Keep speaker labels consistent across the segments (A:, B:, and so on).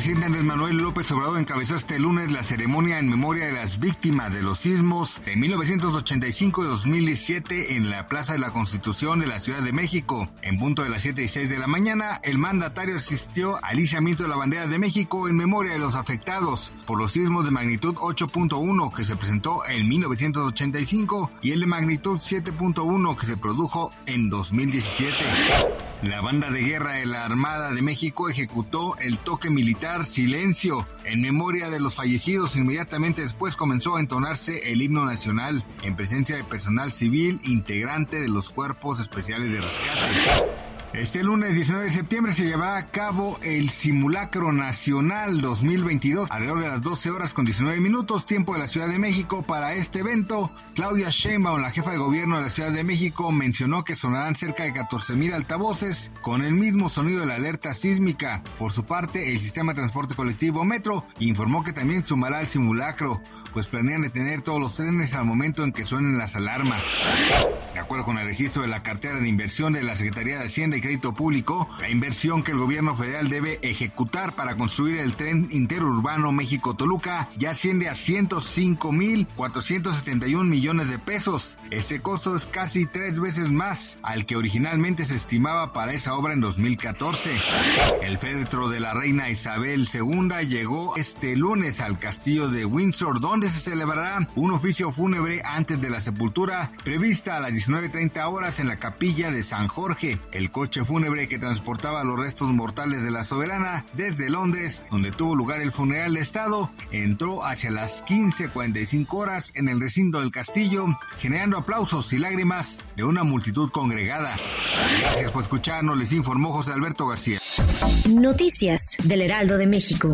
A: Presidente Andrés Manuel López Obrador encabezó este lunes la ceremonia en memoria de las víctimas de los sismos de 1985 y 2017 en la Plaza de la Constitución de la Ciudad de México. En punto de las 7 y 6 de la mañana, el mandatario asistió al izamiento de la bandera de México en memoria de los afectados por los sismos de magnitud 8.1 que se presentó en 1985 y el de magnitud 7.1 que se produjo en 2017. La banda de guerra de la Armada de México ejecutó el toque militar Silencio en memoria de los fallecidos. Inmediatamente después comenzó a entonarse el himno nacional en presencia de personal civil integrante de los cuerpos especiales de rescate. Este lunes 19 de septiembre se llevará a cabo el Simulacro Nacional 2022 alrededor de las 12 horas con 19 minutos, tiempo de la Ciudad de México. Para este evento, Claudia Sheinbaum, la jefa de gobierno de la Ciudad de México, mencionó que sonarán cerca de 14 mil altavoces con el mismo sonido de la alerta sísmica. Por su parte, el sistema de transporte colectivo Metro informó que también sumará al simulacro, pues planean detener todos los trenes al momento en que suenen las alarmas. De acuerdo con el registro de la cartera de inversión de la Secretaría de Hacienda y Crédito Público, la inversión que el gobierno federal debe ejecutar para construir el tren interurbano México-Toluca ya asciende a 105.471 millones de pesos. Este costo es casi tres veces más al que originalmente se estimaba para esa obra en 2014. El féretro de la reina Isabel II llegó este lunes al castillo de Windsor, donde se celebrará un oficio fúnebre antes de la sepultura prevista a las 19.30 horas en la capilla de San Jorge. El coche fúnebre que transportaba los restos mortales de la soberana desde Londres, donde tuvo lugar el funeral de Estado, entró hacia las 15.45 horas en el recinto del castillo, generando aplausos y lágrimas de una multitud congregada. Gracias por escucharnos, les informó José Alberto García.
B: Noticias del Heraldo de México.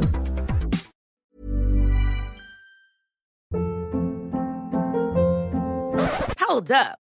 C: Hold up.